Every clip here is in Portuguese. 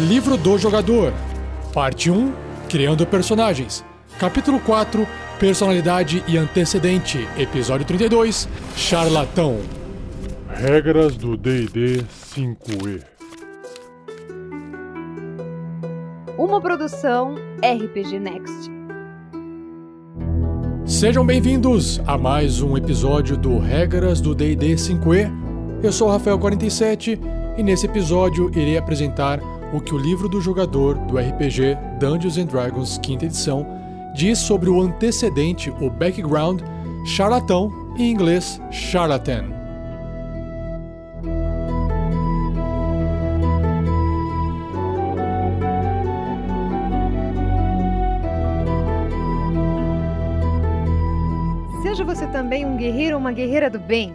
Livro do Jogador, Parte 1 Criando Personagens, Capítulo 4 Personalidade e Antecedente, Episódio 32 Charlatão. Regras do DD 5E. Uma produção RPG Next. Sejam bem-vindos a mais um episódio do Regras do D&D 5e. Eu sou o Rafael47 e nesse episódio irei apresentar o que o livro do jogador do RPG Dungeons and Dragons 5 edição diz sobre o antecedente, o background, charlatão, em inglês charlatan. Seja você também um guerreiro ou uma guerreira do bem.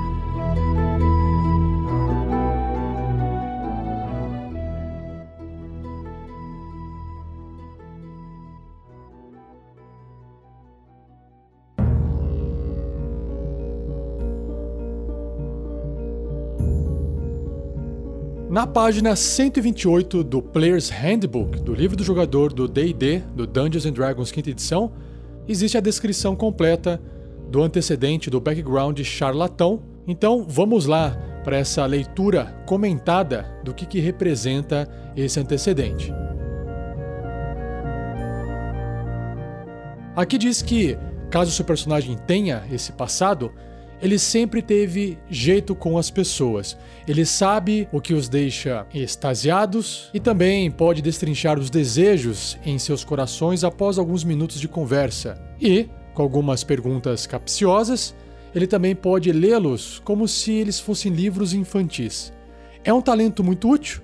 Na página 128 do Player's Handbook, do livro do jogador do D&D, do Dungeons and Dragons 5 edição, existe a descrição completa do antecedente do background charlatão. Então, vamos lá para essa leitura comentada do que, que representa esse antecedente. Aqui diz que, caso seu personagem tenha esse passado, ele sempre teve jeito com as pessoas. Ele sabe o que os deixa extasiados e também pode destrinchar os desejos em seus corações após alguns minutos de conversa. E, com algumas perguntas capciosas, ele também pode lê-los como se eles fossem livros infantis. É um talento muito útil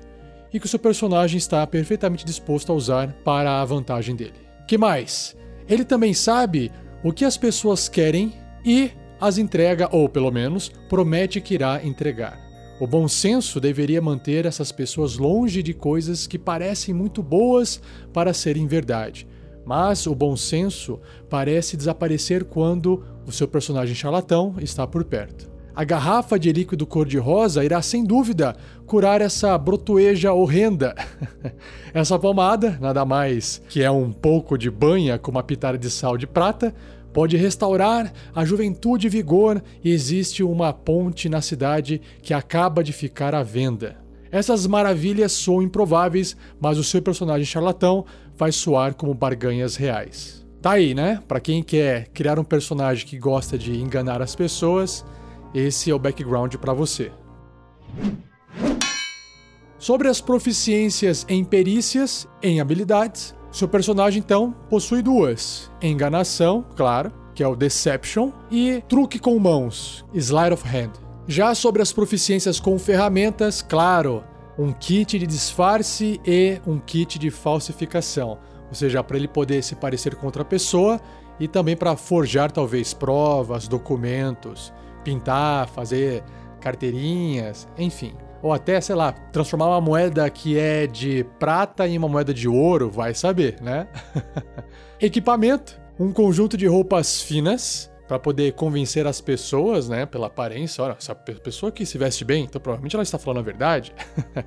e que o seu personagem está perfeitamente disposto a usar para a vantagem dele. Que mais? Ele também sabe o que as pessoas querem e as entrega, ou pelo menos promete que irá entregar. O bom senso deveria manter essas pessoas longe de coisas que parecem muito boas para serem verdade. Mas o bom senso parece desaparecer quando o seu personagem charlatão está por perto. A garrafa de líquido cor-de-rosa irá sem dúvida curar essa brotoeja horrenda. essa pomada, nada mais que é um pouco de banha com uma pitada de sal de prata, pode restaurar a juventude e vigor e existe uma ponte na cidade que acaba de ficar à venda. Essas maravilhas são improváveis, mas o seu personagem charlatão faz soar como barganhas reais. Tá aí, né? Para quem quer criar um personagem que gosta de enganar as pessoas, esse é o background para você. Sobre as proficiências em perícias, em habilidades, seu personagem, então, possui duas: enganação, claro, que é o Deception, e truque com mãos, Slide of Hand. Já sobre as proficiências com ferramentas, claro, um kit de disfarce e um kit de falsificação. Ou seja, para ele poder se parecer com outra pessoa e também para forjar talvez provas, documentos, pintar, fazer carteirinhas, enfim. Ou até, sei lá, transformar uma moeda que é de prata em uma moeda de ouro, vai saber, né? Equipamento: um conjunto de roupas finas para poder convencer as pessoas, né, pela aparência. Olha, essa pessoa que se veste bem, então provavelmente ela está falando a verdade.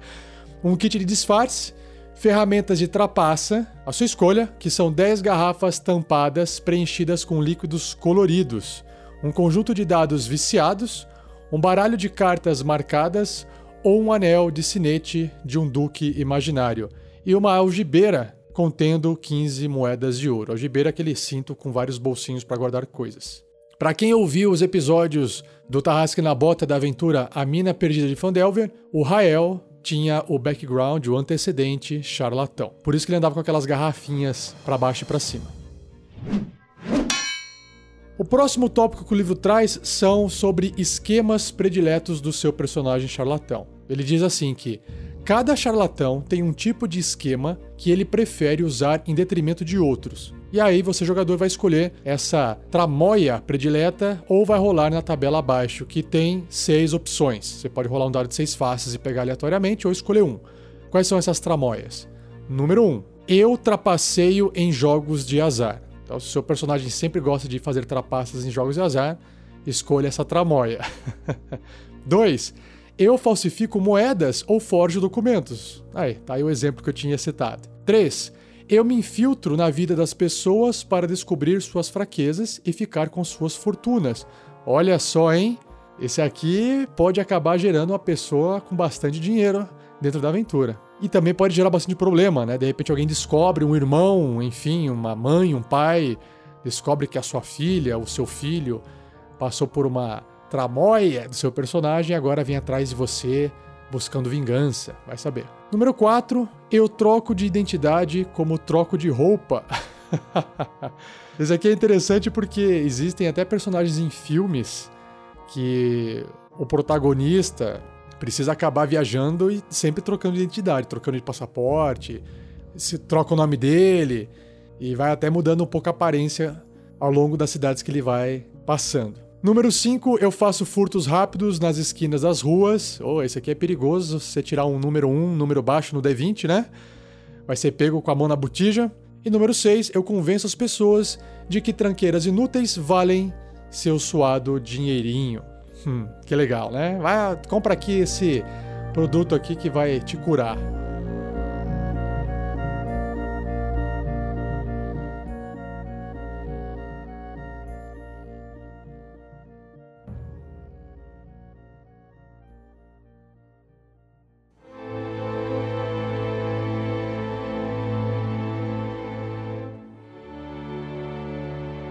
um kit de disfarce, ferramentas de trapaça, a sua escolha, que são 10 garrafas tampadas preenchidas com líquidos coloridos, um conjunto de dados viciados, um baralho de cartas marcadas, ou um anel de sinete de um duque imaginário, e uma algibeira contendo 15 moedas de ouro. Algibeira é aquele cinto com vários bolsinhos para guardar coisas. Para quem ouviu os episódios do Tarrasque na Bota da aventura A Mina Perdida de Fandelver, o Rael tinha o background, o antecedente charlatão. Por isso que ele andava com aquelas garrafinhas para baixo e para cima. O próximo tópico que o livro traz são sobre esquemas prediletos do seu personagem charlatão. Ele diz assim que cada charlatão tem um tipo de esquema que ele prefere usar em detrimento de outros. E aí você, jogador, vai escolher essa tramóia predileta ou vai rolar na tabela abaixo, que tem seis opções. Você pode rolar um dado de seis faces e pegar aleatoriamente ou escolher um. Quais são essas tramóias? Número 1. Um, eu trapaceio em jogos de azar. Então, se o seu personagem sempre gosta de fazer trapaças em jogos de azar, escolha essa tramóia. 2. Eu falsifico moedas ou forjo documentos. Aí, tá aí o exemplo que eu tinha citado. 3. Eu me infiltro na vida das pessoas para descobrir suas fraquezas e ficar com suas fortunas. Olha só, hein? Esse aqui pode acabar gerando uma pessoa com bastante dinheiro dentro da aventura. E também pode gerar bastante problema, né? De repente alguém descobre um irmão, enfim, uma mãe, um pai, descobre que a sua filha, o seu filho, passou por uma tramóia do seu personagem e agora vem atrás de você buscando vingança, vai saber. Número 4, eu troco de identidade como troco de roupa. Esse aqui é interessante porque existem até personagens em filmes que o protagonista precisa acabar viajando e sempre trocando de identidade, trocando de passaporte, se troca o nome dele e vai até mudando um pouco a aparência ao longo das cidades que ele vai passando. Número 5, eu faço furtos rápidos nas esquinas das ruas. Oh, esse aqui é perigoso, você tirar um número 1, um, número baixo no D20, né? Vai ser pego com a mão na botija. E número 6, eu convenço as pessoas de que tranqueiras inúteis valem seu suado dinheirinho. Hum, que legal, né? Vai, compra aqui esse produto aqui que vai te curar.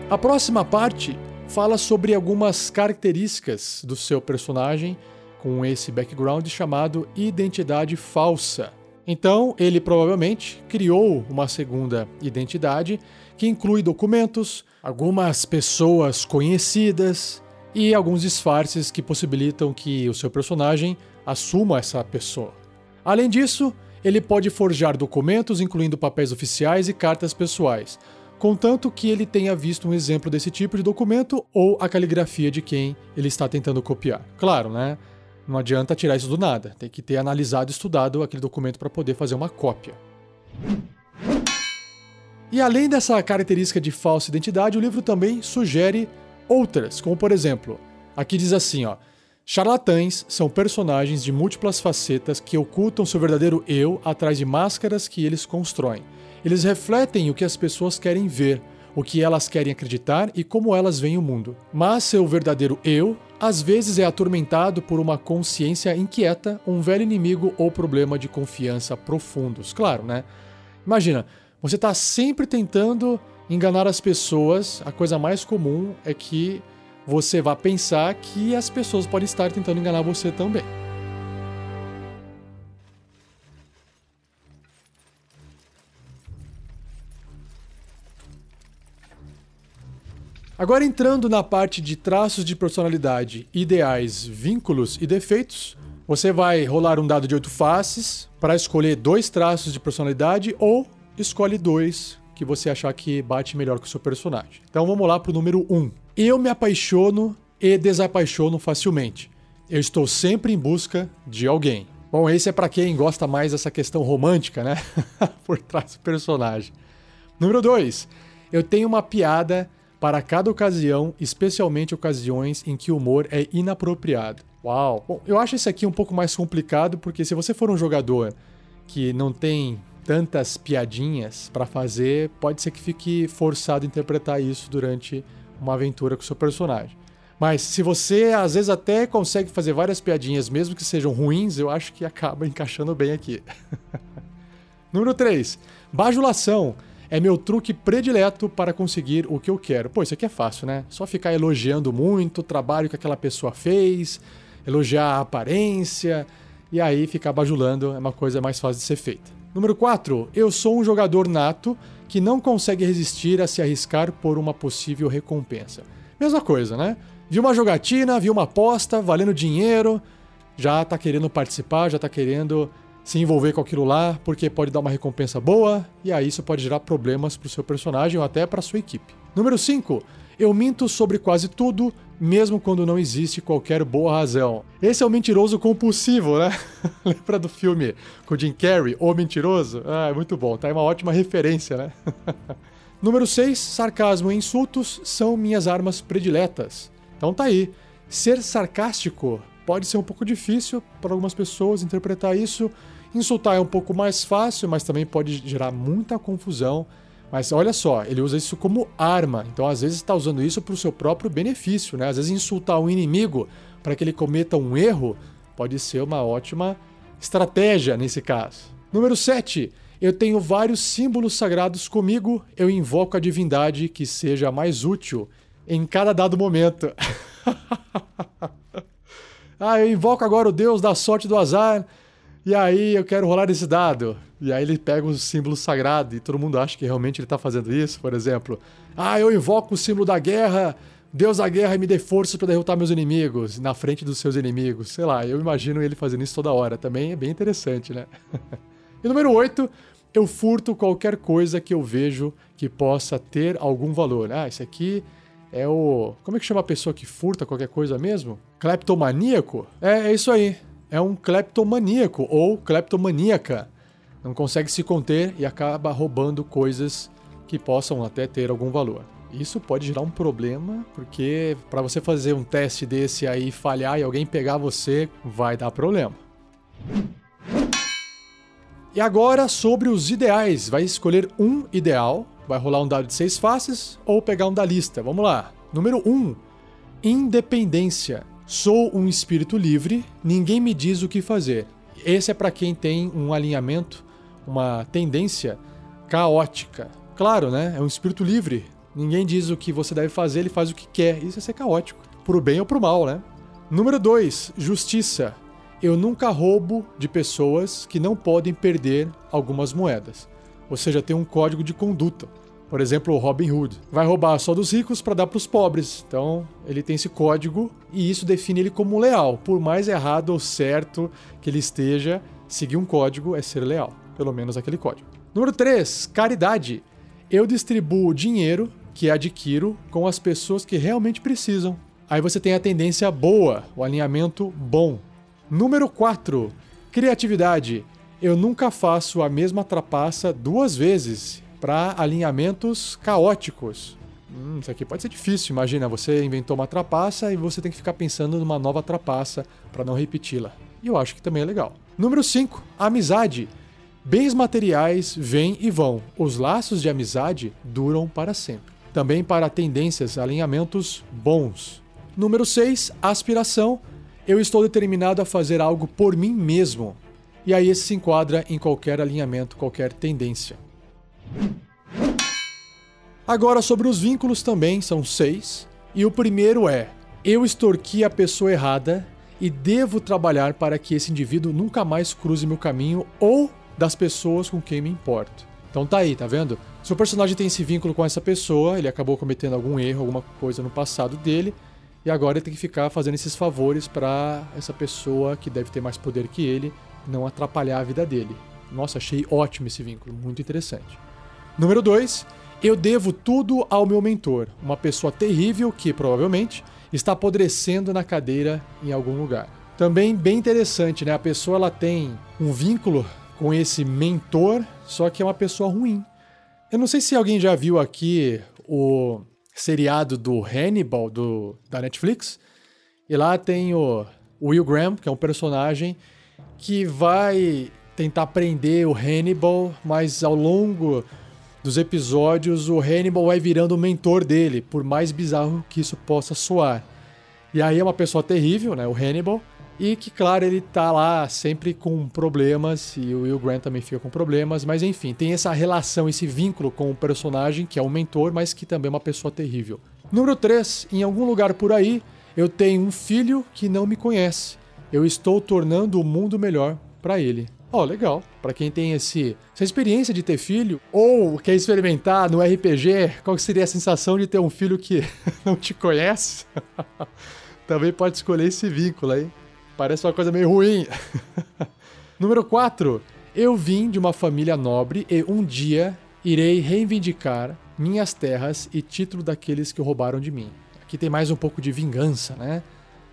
A próxima parte fala sobre algumas características do seu personagem com esse background chamado identidade falsa. Então, ele provavelmente criou uma segunda identidade que inclui documentos, algumas pessoas conhecidas e alguns disfarces que possibilitam que o seu personagem assuma essa pessoa. Além disso, ele pode forjar documentos incluindo papéis oficiais e cartas pessoais, contanto que ele tenha visto um exemplo desse tipo de documento ou a caligrafia de quem ele está tentando copiar. Claro, né? Não adianta tirar isso do nada, tem que ter analisado e estudado aquele documento para poder fazer uma cópia. E além dessa característica de falsa identidade, o livro também sugere outras, como por exemplo, aqui diz assim, ó: Charlatães são personagens de múltiplas facetas que ocultam seu verdadeiro eu atrás de máscaras que eles constroem. Eles refletem o que as pessoas querem ver, o que elas querem acreditar e como elas veem o mundo. Mas seu verdadeiro eu, às vezes, é atormentado por uma consciência inquieta, um velho inimigo ou problema de confiança profundos. Claro, né? Imagina, você está sempre tentando enganar as pessoas, a coisa mais comum é que você vá pensar que as pessoas podem estar tentando enganar você também. Agora entrando na parte de traços de personalidade, ideais, vínculos e defeitos, você vai rolar um dado de oito faces para escolher dois traços de personalidade ou escolhe dois que você achar que bate melhor com o seu personagem. Então vamos lá para o número 1. Um. Eu me apaixono e desapaixono facilmente. Eu estou sempre em busca de alguém. Bom, esse é para quem gosta mais dessa questão romântica, né? Por trás do personagem. Número 2. Eu tenho uma piada para cada ocasião, especialmente ocasiões em que o humor é inapropriado. Uau! Bom, eu acho esse aqui um pouco mais complicado porque se você for um jogador que não tem tantas piadinhas para fazer, pode ser que fique forçado a interpretar isso durante uma aventura com o seu personagem. Mas se você às vezes até consegue fazer várias piadinhas, mesmo que sejam ruins, eu acho que acaba encaixando bem aqui. Número 3. Bajulação é meu truque predileto para conseguir o que eu quero. Pô, isso aqui é fácil, né? Só ficar elogiando muito o trabalho que aquela pessoa fez, elogiar a aparência, e aí ficar bajulando é uma coisa mais fácil de ser feita. Número 4. Eu sou um jogador nato que não consegue resistir a se arriscar por uma possível recompensa. Mesma coisa, né? Viu uma jogatina, viu uma aposta, valendo dinheiro, já tá querendo participar, já tá querendo se envolver com aquilo lá, porque pode dar uma recompensa boa, e aí isso pode gerar problemas para o seu personagem ou até para sua equipe. Número 5. Eu minto sobre quase tudo, mesmo quando não existe qualquer boa razão. Esse é o mentiroso compulsivo, né? Lembra do filme com Jim Carrey, O Mentiroso? Ah, é muito bom, tá? É uma ótima referência, né? Número 6, sarcasmo e insultos são minhas armas prediletas. Então tá aí. Ser sarcástico pode ser um pouco difícil para algumas pessoas interpretar isso. Insultar é um pouco mais fácil, mas também pode gerar muita confusão. Mas olha só, ele usa isso como arma. Então, às vezes, está usando isso para o seu próprio benefício. Né? Às vezes, insultar um inimigo para que ele cometa um erro pode ser uma ótima estratégia nesse caso. Número 7. Eu tenho vários símbolos sagrados comigo. Eu invoco a divindade que seja mais útil em cada dado momento. ah, eu invoco agora o deus da sorte do azar. E aí eu quero rolar esse dado. E aí ele pega o símbolo sagrado e todo mundo acha que realmente ele está fazendo isso, por exemplo. Ah, eu invoco o símbolo da guerra, Deus da guerra me dê força para derrotar meus inimigos, na frente dos seus inimigos. Sei lá, eu imagino ele fazendo isso toda hora. Também é bem interessante, né? e número 8, eu furto qualquer coisa que eu vejo que possa ter algum valor. Ah, isso aqui é o. Como é que chama a pessoa que furta qualquer coisa mesmo? Cleptomaníaco? É, é isso aí. É um cleptomaníaco ou cleptomaníaca não consegue se conter e acaba roubando coisas que possam até ter algum valor. Isso pode gerar um problema, porque para você fazer um teste desse aí falhar e alguém pegar você, vai dar problema. E agora sobre os ideais. Vai escolher um ideal, vai rolar um dado de seis faces ou pegar um da lista. Vamos lá. Número 1. Um, independência. Sou um espírito livre, ninguém me diz o que fazer. Esse é para quem tem um alinhamento uma tendência caótica. Claro, né? É um espírito livre. Ninguém diz o que você deve fazer, ele faz o que quer. Isso é ser caótico. Pro bem ou pro mal, né? Número 2, justiça. Eu nunca roubo de pessoas que não podem perder algumas moedas. Ou seja, tem um código de conduta. Por exemplo, o Robin Hood vai roubar só dos ricos para dar para os pobres. Então, ele tem esse código e isso define ele como leal. Por mais errado ou certo que ele esteja, seguir um código é ser leal pelo menos aquele código. Número 3, caridade. Eu distribuo dinheiro que adquiro com as pessoas que realmente precisam. Aí você tem a tendência boa, o alinhamento bom. Número 4, criatividade. Eu nunca faço a mesma trapaça duas vezes para alinhamentos caóticos. Hum, isso aqui pode ser difícil. Imagina, você inventou uma trapaça e você tem que ficar pensando numa nova trapaça para não repeti-la. E eu acho que também é legal. Número 5, amizade. Bens materiais vêm e vão, os laços de amizade duram para sempre. Também para tendências, alinhamentos bons. Número 6, aspiração. Eu estou determinado a fazer algo por mim mesmo. E aí esse se enquadra em qualquer alinhamento, qualquer tendência. Agora sobre os vínculos também são seis. E o primeiro é: eu extorqui a pessoa errada e devo trabalhar para que esse indivíduo nunca mais cruze meu caminho ou das pessoas com quem me importo. Então tá aí, tá vendo? Se o personagem tem esse vínculo com essa pessoa, ele acabou cometendo algum erro, alguma coisa no passado dele, e agora ele tem que ficar fazendo esses favores para essa pessoa que deve ter mais poder que ele não atrapalhar a vida dele. Nossa, achei ótimo esse vínculo, muito interessante. Número 2, eu devo tudo ao meu mentor, uma pessoa terrível que provavelmente está apodrecendo na cadeira em algum lugar. Também bem interessante, né? A pessoa ela tem um vínculo com esse mentor, só que é uma pessoa ruim. Eu não sei se alguém já viu aqui o seriado do Hannibal do, da Netflix. E lá tem o Will Graham, que é um personagem que vai tentar prender o Hannibal, mas ao longo dos episódios o Hannibal vai virando o mentor dele, por mais bizarro que isso possa soar. E aí é uma pessoa terrível, né, o Hannibal, e que, claro, ele tá lá sempre com problemas, e o Will Grant também fica com problemas, mas enfim, tem essa relação, esse vínculo com o personagem, que é um mentor, mas que também é uma pessoa terrível. Número 3, em algum lugar por aí, eu tenho um filho que não me conhece. Eu estou tornando o mundo melhor para ele. Ó, oh, legal. Para quem tem esse, essa experiência de ter filho, ou quer experimentar no RPG, qual seria a sensação de ter um filho que não te conhece? Também pode escolher esse vínculo aí. Parece uma coisa meio ruim. Número 4. Eu vim de uma família nobre e um dia irei reivindicar minhas terras e título daqueles que roubaram de mim. Aqui tem mais um pouco de vingança, né?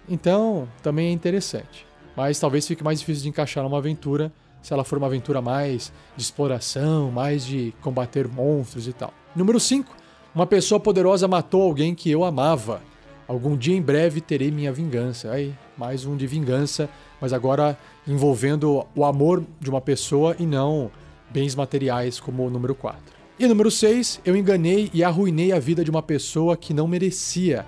Então, também é interessante. Mas talvez fique mais difícil de encaixar numa aventura se ela for uma aventura mais de exploração, mais de combater monstros e tal. Número 5. Uma pessoa poderosa matou alguém que eu amava. Algum dia em breve terei minha vingança. Aí, mais um de vingança, mas agora envolvendo o amor de uma pessoa e não bens materiais como o número 4. E número 6, eu enganei e arruinei a vida de uma pessoa que não merecia.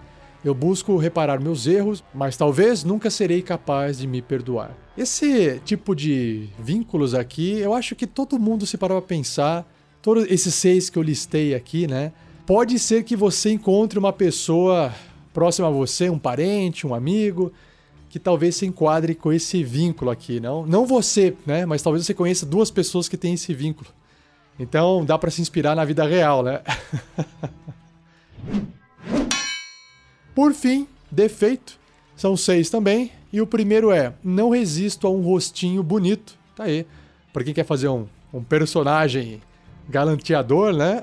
Eu busco reparar meus erros, mas talvez nunca serei capaz de me perdoar. Esse tipo de vínculos aqui, eu acho que todo mundo se parou a pensar, todos esses seis que eu listei aqui, né? Pode ser que você encontre uma pessoa próxima a você, um parente, um amigo, que talvez se enquadre com esse vínculo aqui, não? Não você, né? Mas talvez você conheça duas pessoas que têm esse vínculo. Então dá para se inspirar na vida real, né? Por fim, defeito. São seis também. E o primeiro é: não resisto a um rostinho bonito. Tá aí. Pra quem quer fazer um, um personagem galanteador, né?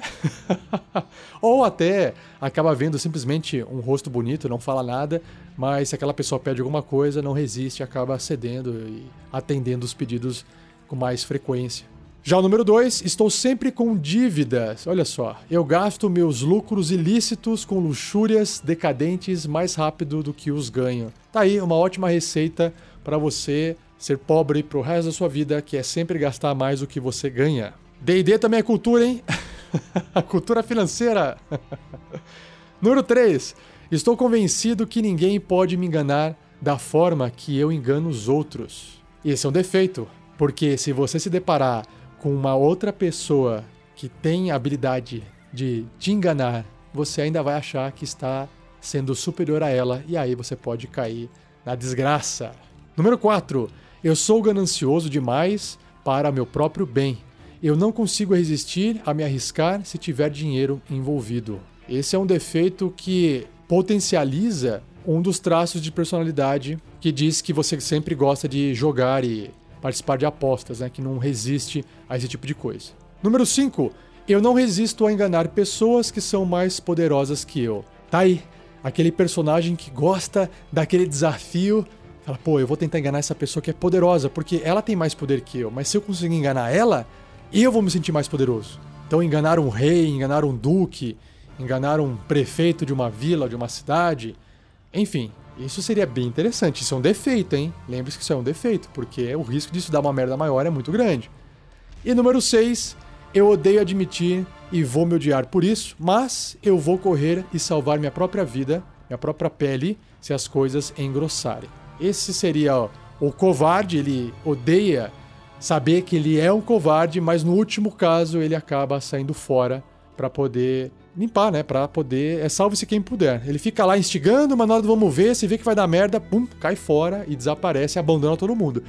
Ou até acaba vendo simplesmente um rosto bonito, não fala nada, mas se aquela pessoa pede alguma coisa, não resiste, acaba cedendo e atendendo os pedidos com mais frequência. Já o número 2, estou sempre com dívidas. Olha só, eu gasto meus lucros ilícitos com luxúrias decadentes mais rápido do que os ganho. Tá aí uma ótima receita para você ser pobre pro resto da sua vida, que é sempre gastar mais do que você ganha. D&D também é cultura, hein? cultura financeira. Número 3. Estou convencido que ninguém pode me enganar da forma que eu engano os outros. Esse é um defeito, porque se você se deparar com uma outra pessoa que tem a habilidade de te enganar, você ainda vai achar que está sendo superior a ela e aí você pode cair na desgraça. Número 4. Eu sou ganancioso demais para meu próprio bem. Eu não consigo resistir a me arriscar se tiver dinheiro envolvido. Esse é um defeito que potencializa um dos traços de personalidade que diz que você sempre gosta de jogar e participar de apostas, né, que não resiste a esse tipo de coisa. Número 5. Eu não resisto a enganar pessoas que são mais poderosas que eu. Tá aí, aquele personagem que gosta daquele desafio. Fala, pô, eu vou tentar enganar essa pessoa que é poderosa, porque ela tem mais poder que eu, mas se eu conseguir enganar ela, eu vou me sentir mais poderoso. Então, enganar um rei, enganar um duque, enganar um prefeito de uma vila, de uma cidade, enfim, isso seria bem interessante. Isso é um defeito, hein? Lembre-se que isso é um defeito, porque o risco disso dar uma merda maior é muito grande. E número 6, eu odeio admitir e vou me odiar por isso, mas eu vou correr e salvar minha própria vida, minha própria pele, se as coisas engrossarem. Esse seria ó, o covarde, ele odeia saber que ele é um covarde, mas no último caso ele acaba saindo fora para poder limpar, né? Para poder. É salve-se quem puder. Ele fica lá instigando, mas na hora do vamos ver, se vê que vai dar merda, pum, cai fora e desaparece, abandona todo mundo.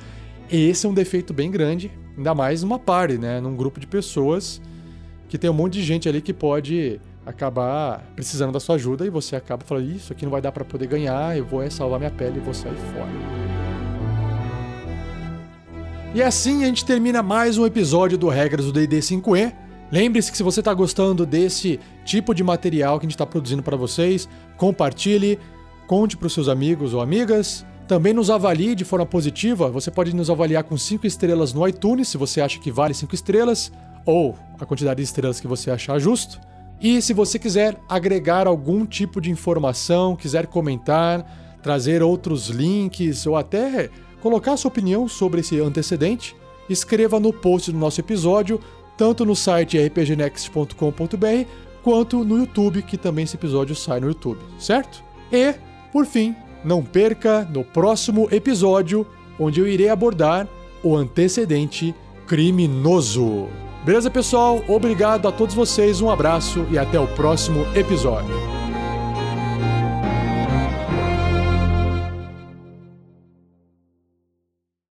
Esse é um defeito bem grande, ainda mais numa party, né? Num grupo de pessoas que tem um monte de gente ali que pode acabar precisando da sua ajuda e você acaba falando: Isso aqui não vai dar para poder ganhar, eu vou é salvar minha pele e vou sair fora. E assim a gente termina mais um episódio do Regras do D&D 5e. Lembre-se que se você está gostando desse tipo de material que a gente está produzindo para vocês, compartilhe, conte para os seus amigos ou amigas. Também nos avalie de forma positiva. Você pode nos avaliar com 5 estrelas no iTunes, se você acha que vale 5 estrelas, ou a quantidade de estrelas que você achar justo. E se você quiser agregar algum tipo de informação, quiser comentar, trazer outros links ou até colocar sua opinião sobre esse antecedente, escreva no post do nosso episódio, tanto no site rpgnext.com.br quanto no YouTube, que também esse episódio sai no YouTube, certo? E, por fim, não perca no próximo episódio, onde eu irei abordar o antecedente criminoso. Beleza, pessoal? Obrigado a todos vocês, um abraço e até o próximo episódio.